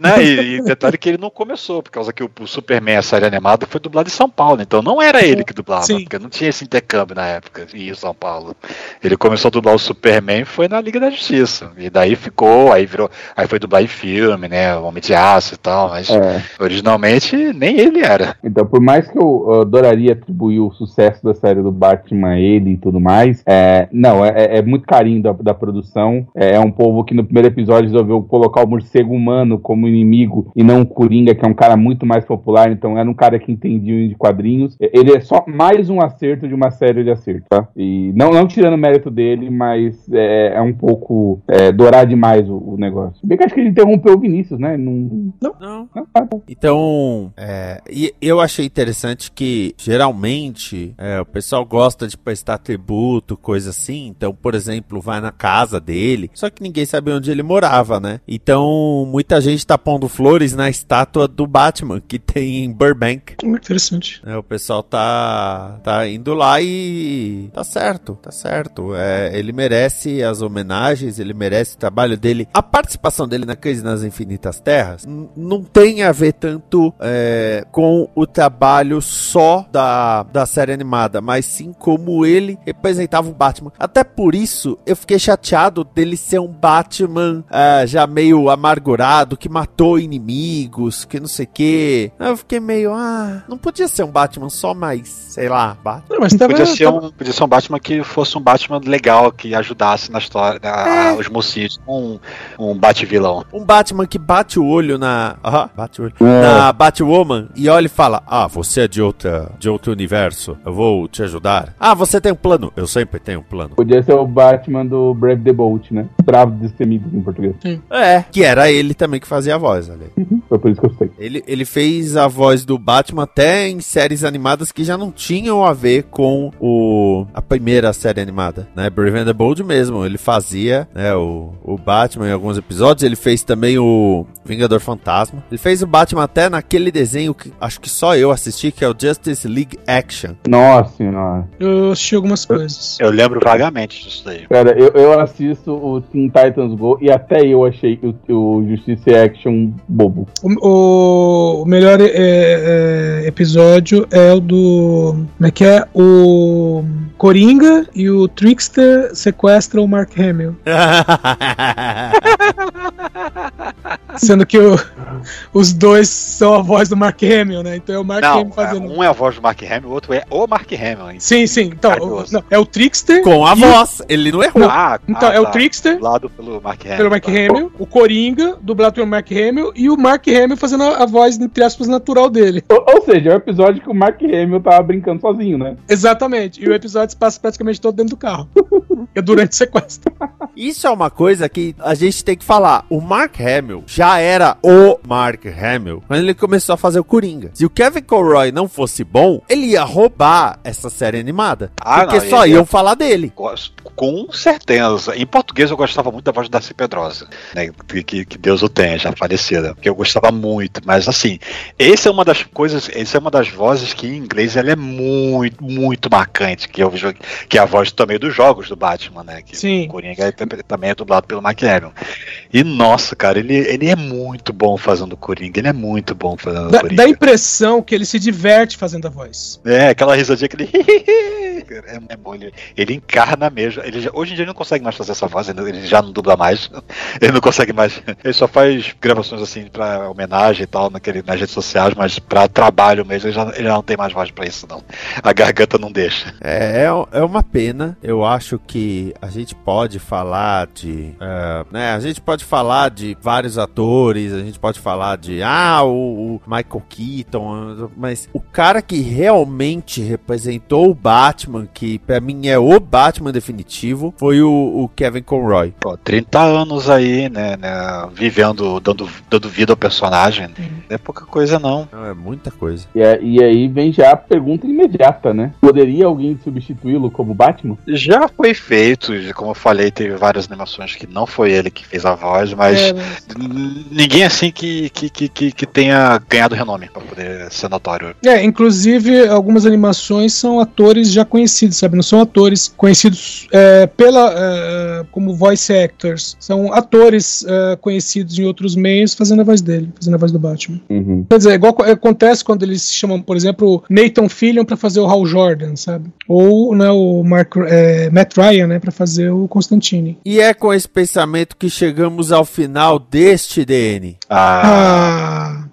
né? E, e detalhe que ele não começou, por causa que o, o Superman, a série animada, foi dublado em São Paulo, então não era ele que dublava, Sim. porque não tinha esse intercâmbio na época, em São Paulo. Ele começou a dublar o Superman e foi na Liga da Justiça. E daí ficou, aí virou, aí foi dublar em filme, né? O Homem de Aço e tal, mas É. originalmente nem ele era. Então, por mais que eu eu adoraria atribuir o sucesso da série do Batman a ele e tudo mais, é, não, é, é muito carinho da, da produção. É, é um povo que no primeiro episódio resolveu colocar o morcego humano como inimigo e não o Coringa, que é um cara muito mais popular, então era um cara que entendia de quadrinhos. Ele é só mais um acerto de uma série de acertos, tá? E não, não tirando o mérito dele, mas é, é um pouco é, dourar demais o, o negócio. Bem que acho que ele interrompeu o Vinícius, né? Não, Não. não, tá, tá. Então, é, e eu achei interessante que geralmente é, o pessoal gosta de prestar tributo, coisa assim. Então, por exemplo, vai na casa dele, só que ninguém sabia onde ele morava, né? Então, muita gente tá pondo flores na estátua do Batman que tem em Burbank. Muito interessante. né? o pessoal tá, tá indo lá e tá certo, tá certo. É, ele merece as homenagens, ele merece o trabalho dele. A participação dele na Crise nas Infinitas Terras não tem a ver tanto é, com o trabalho só da, da série animada, mas sim como ele representava o Batman. Até por isso eu fiquei chateado dele ser um Batman é, já meio amargurado, que matou inimigos, que não sei o que. Eu fiquei meio, ah, não podia ser um Batman só mais, sei lá, Batman. Não, mas tava, Podia ser, tava- um, podia ser um Batman que fosse um Batman legal, que ajudasse na história, na- É. os mocinhos, um, um Bat-vilão. Um Batman que bate o olho na. Ah, bate o olho. É. Na Batwoman e olha e fala: Ah, você é de outra, de outro universo. Eu vou te ajudar. Ah, você tem um plano. Eu sempre tenho um plano. Podia ser o Batman do Brave the Bolt, né? Bravo destemido em português. É. Que era ele também que fazia a voz ali. Foi por isso que eu sei. Ele, ele fez a voz do Batman até em séries animadas que já não tinham a ver com o, a primeira série animada, né? Brave and the Bold mesmo. Ele fazia né, o, o Batman em alguns episódios. Ele fez também o Vingador Fantasma. Ele fez o Batman até naquele desenho que acho que só eu assisti, que é o Justice League Action. Nossa senhora. eu assisti algumas coisas. Eu lembro vagamente disso daí. Cara, eu, eu assisto o Teen Titans Go e até eu achei o, o Justice Action bobo. O, o- o melhor é, é, episódio é o do. Como é que é? O Coringa e o Trickster sequestram o Mark Hamill. Sendo que o- os dois são a voz do Mark Hamill, né? Então é o Mark Não, Hamill fazendo. um é a voz do Mark Hamill, o outro é o Mark Hamill. hein? Sim, sim. Então, o- não, é o Trickster. com a e o- voz. Ele não errou. Ah, Então, ah, é o tá. Trickster Dublado pelo Mark Hamill. pelo Mark tá. Hamill, o Coringa, dublado pelo Mark Hamill, e o Mark Hamill fazendo a, a voz, entre aspas, natural dele. Ou, ou seja, é o episódio que o Mark Hamill tava brincando sozinho, né? Exatamente. E o episódio se passa praticamente todo dentro do carro. é durante o sequestro. Isso é uma coisa que a gente tem que falar. O Mark Hamill já era o Mark Hamill quando ele começou a fazer o Coringa. Se o Kevin Conroy não fosse bom, ele ia roubar essa série animada. Ah, porque não, só iam falar dele. Com certeza. Em português eu gostava muito da voz da Darcy Pedrosa, né? Que, que- que Deus o tenha, já falecida. Que eu gostava muito. Mas assim, essa é uma das coisas, essa é uma das vozes que em inglês ela é muito, muito marcante. Que, eu, que é a voz também dos jogos do Batman, né? Que Sim. o Coringa é- também é dublado pelo Mark Hamill. E nossa, cara, ele, ele é muito bom fazendo o Coringa. Ele é muito bom fazendo o Dá, Coringa. dá a impressão que ele se diverte fazendo a voz. É, aquela risadinha, aquele. é, é bom, ele, ele encarna mesmo. Ele já- hoje em dia ele não consegue mais fazer essa voz, ele, ele já não dubla mais. Ele não consegue mais. Ele só faz gravações assim pra homenagem e tal naquele, nas redes sociais, mas pra trabalho mesmo, ele já, ele já não tem mais voz pra isso, não. A garganta não deixa. É, é, é uma pena. Eu acho que a gente pode falar de. é, né, a gente pode falar de vários atores, a gente pode falar de. Ah, o, o Michael Keaton. Mas o cara que realmente representou o Batman, que pra mim é o Batman definitivo, foi o, o Kevin Conroy. Pô, 30 anos aí, né, né, vivendo, dando, dando vida ao personagem. Não é pouca coisa, não. Não, é muita coisa. E, é- e aí vem já a pergunta imediata, né? Poderia alguém substituí-lo como Batman? Já foi feito, como eu falei, teve várias animações que não foi ele que fez a voz, mas É, N- Ninguém assim que, que, que, que, que tenha ganhado renome pra poder ser notório. é, inclusive, algumas animações são atores já conhecidos sabe? Não são atores conhecidos é, pela é, como voice actors. São atores é, conhecidos em outros meios fazendo a voz dele, fazendo a voz do Batman. Uhum. Quer dizer, igual co- acontece quando eles chamam, por exemplo, Nathan Fillion pra fazer o Hal Jordan, sabe? Ou né, o Mark, é, Matt Ryan, né, para fazer o Constantine. E é com esse pensamento que chegamos ao final deste DN. Ah, Ah,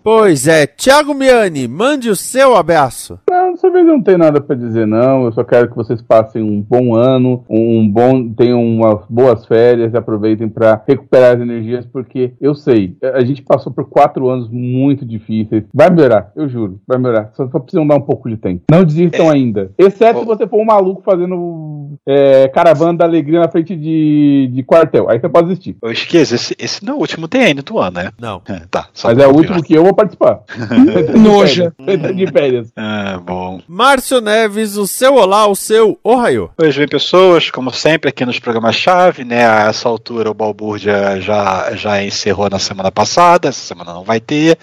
Pois é, Thiago Miani, mande o seu abraço. Dessa vez eu não tenho nada pra dizer, não. Eu só quero que vocês passem um bom ano, um bom. tenham umas boas férias e aproveitem pra recuperar as energias, porque eu sei, a gente passou por quatro anos muito difíceis. Vai melhorar, eu juro, vai melhorar. Só, só precisam dar um pouco de tempo. Não desistam ainda. Exceto se você for um maluco fazendo é, caravana da alegria na frente de, de quartel. Aí você pode desistir. eu esse, esse não é o último DN do ano, né? Não. É, tá. só Mas é o último que eu vou participar. Noja. De férias. Ah, bom. Márcio Neves, o seu olá, o seu ohaiô. Pois bem, pessoas, como sempre aqui nos programas-chave, né? A essa altura o Balbúrdia já, já encerrou na semana passada, essa semana não vai ter.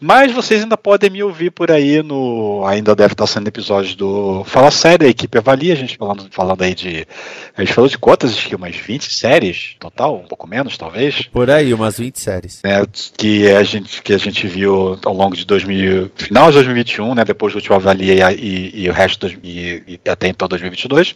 Mas vocês ainda podem me ouvir por aí no. Ainda deve estar sendo episódios do Fala Série, a equipe avalia, a gente falando, falando aí de. A gente falou de quantas, acho que umas 20 séries total, um pouco menos, talvez. Por aí, umas 20 séries. né, que a gente que a gente viu ao longo de 2000, final de 2021, né, depois do último avalia e, e o resto de, e, e até então 2022.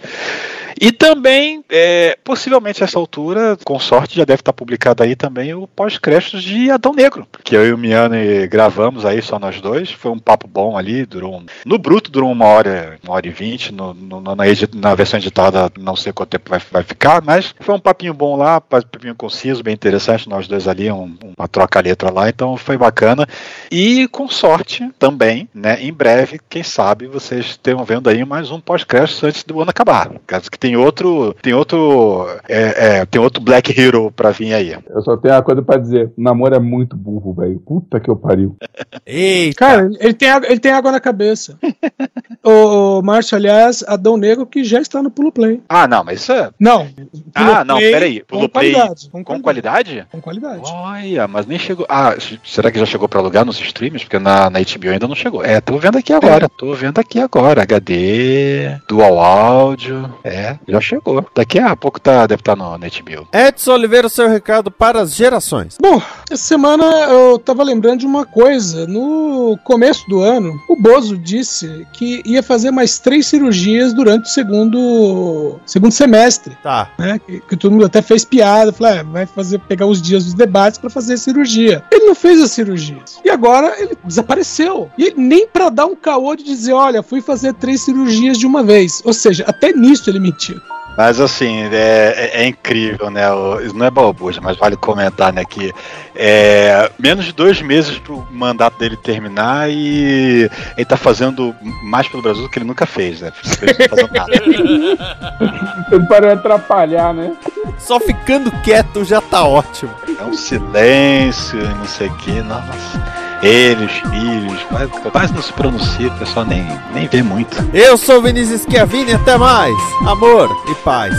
E também, é, possivelmente a essa altura, com sorte, já deve estar publicado aí também o pós-créditos de Adão Negro, que eu e o Miane gravamos aí, só nós dois. Foi um papo bom ali, durou um, no bruto durou uma hora, uma hora e vinte, no, no- na, na versão editada não sei quanto tempo vai, vai ficar, mas foi um papinho bom lá, papinho conciso, bem interessante, nós dois ali, um- uma troca-letra lá, então foi bacana. E com sorte também, né, em breve, quem sabe, vocês estejam vendo aí mais um pós-crédito antes do ano acabar. Caso que tem outro, tem outro, é, é, tem outro Black Hero pra vir aí. Eu só tenho uma coisa pra dizer. O namoro é muito burro, velho. Puta que eu pariu. Eita! cara, ele tem, água- ele tem água na cabeça. o, o Márcio, aliás, Adão Negro que já está no Pulo Play. Ah, não, mas isso é. Não. Ah, não, peraí. com Pulo Play qualidade, com qualidade? Com qualidade. Olha, mas nem chegou. Ah, será que já chegou pra alugar nos streams? Porque na, na HBO ainda não chegou. É, tô vendo aqui agora. Tô vendo aqui agora. HD, dual áudio. É, já chegou. Daqui a pouco tá, deve estar no, na HBO. Edson Oliveira, o seu recado para as gerações. Bom, essa semana eu tava lembrando de uma coisa. No começo do ano, o Bozo disse que ia fazer mais três cirurgias durante o segundo, segundo semestre. Tá. Né, que, que todo mundo até fez piada, falou, é, vai fazer pegar os dias dos debates pra fazer cirurgia. Ele não fez as cirurgias. E agora ele desapareceu. E nem pra dar um caô de dizer, olha, fui fazer três cirurgias de uma vez. Ou seja, até nisso ele mentiu. Mas assim, é, é- é incrível, né? o- Isso não é balbuja, mas vale comentar, né? Que é, menos de dois meses pro mandato dele terminar e ele tá fazendo mais pelo Brasil do que ele nunca fez, né? Ele não tá. Ele parou de atrapalhar, né? Só ficando quieto já tá ótimo. É um silêncio, e não sei o que, nossa. Ele, os filhos, quase, quase não se pronuncia, o pessoal nem, nem vê muito. Eu sou Vinícius Schiavini, até mais. Amor e paz.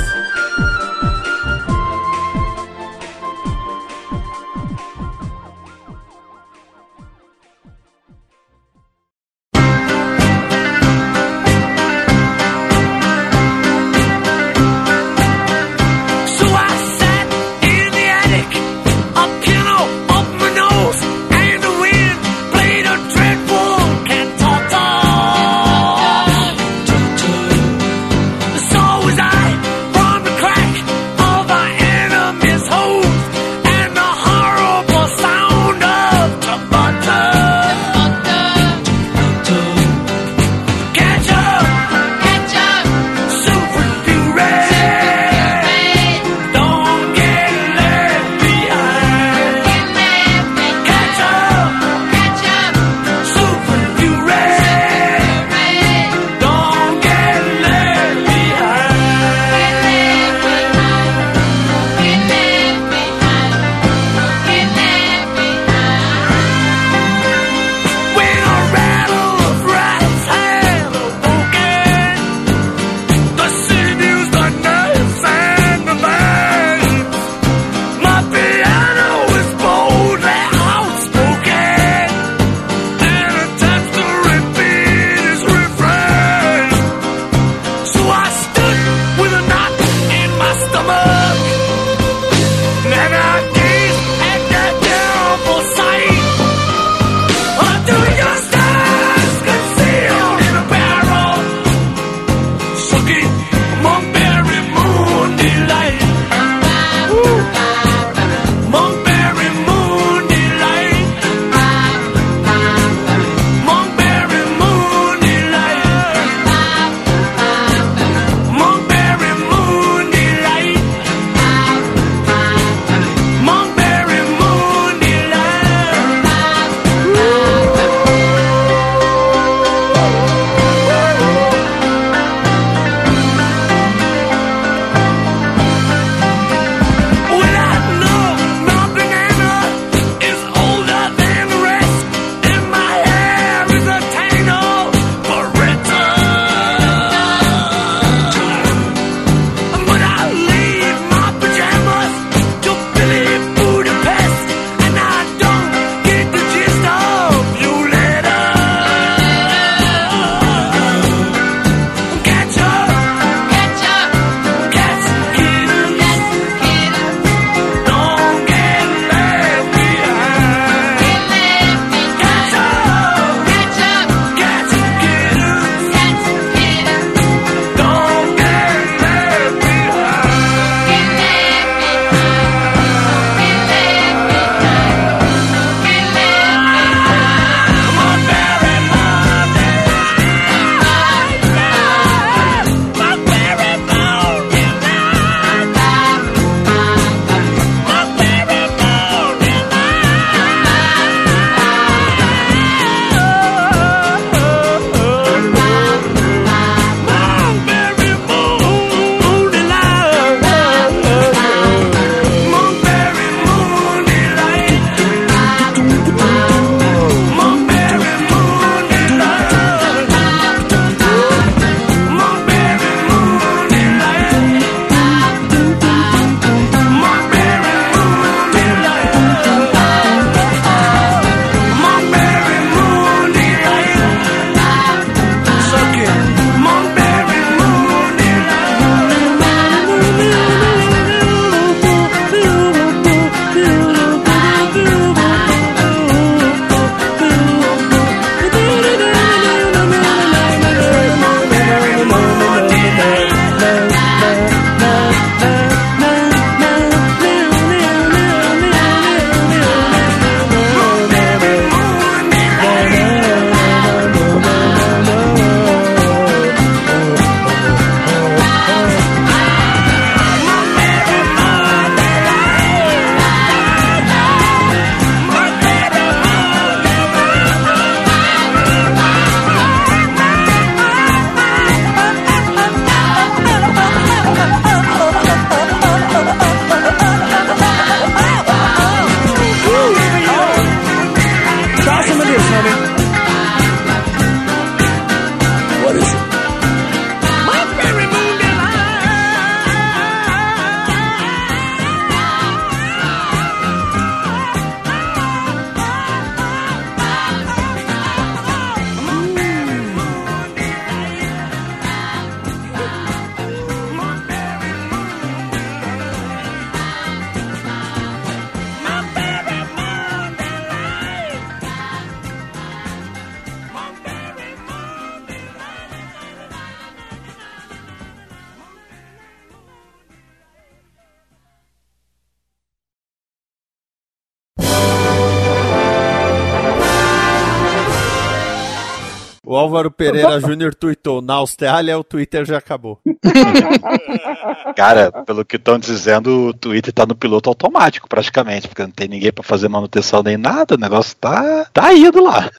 Pereira Júnior tweetou: na Austrália o Twitter já acabou. Cara, pelo que estão dizendo, o Twitter tá no piloto automático, praticamente, porque não tem ninguém pra fazer manutenção nem nada, o negócio tá, tá indo lá.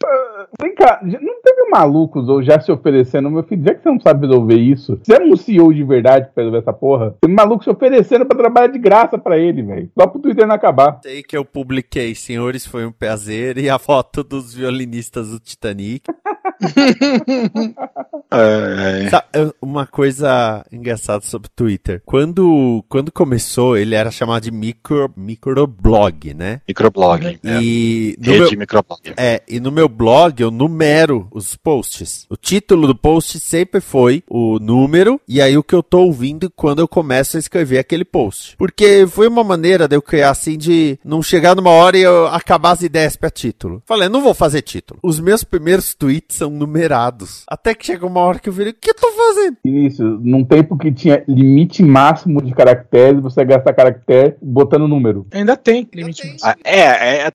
Vem cá, não teve malucos ou já se oferecendo, meu filho, já que você não sabe resolver isso, você é um CEO de verdade pra resolver essa porra? Tem maluco se oferecendo pra trabalhar de graça pra ele, velho. Só pro Twitter não acabar. Sei que eu publiquei, senhores, foi um prazer, e a foto dos violinistas do Titanic. É, eu- Uma coisa engraçada sobre o Twitter. Quando, quando começou, ele era chamado de micro, microblog, né? microblog. é. E no Rede meu, microblog. é, e no meu blog eu numero os posts. O título do post sempre foi o número e aí o que eu tô ouvindo quando eu começo a escrever aquele post. Porque foi uma maneira de eu criar assim de não chegar numa hora e eu acabar as ideias pra título. Falei, não vou fazer título. Os meus primeiros tweets são numerados. Até que chega uma hora que eu virei, o que eu tô fazendo? Início, num tempo que tinha limite máximo de caracteres, você gasta caractere botando número. Ainda tem limite máximo. Ah, É, é,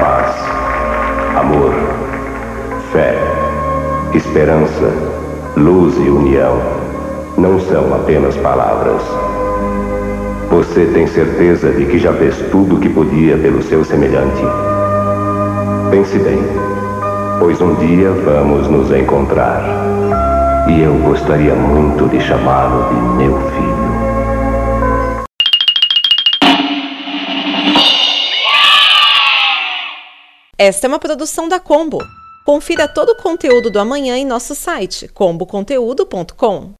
paz, amor, fé, esperança, luz e união não são apenas palavras. Você tem certeza de que já fez tudo o que podia pelo seu semelhante? Pense bem, pois um dia vamos nos encontrar. E eu gostaria muito de chamá-lo de meu filho. Esta é uma produção da Combo. Confira todo o conteúdo do amanhã em nosso site comboconteúdo.com.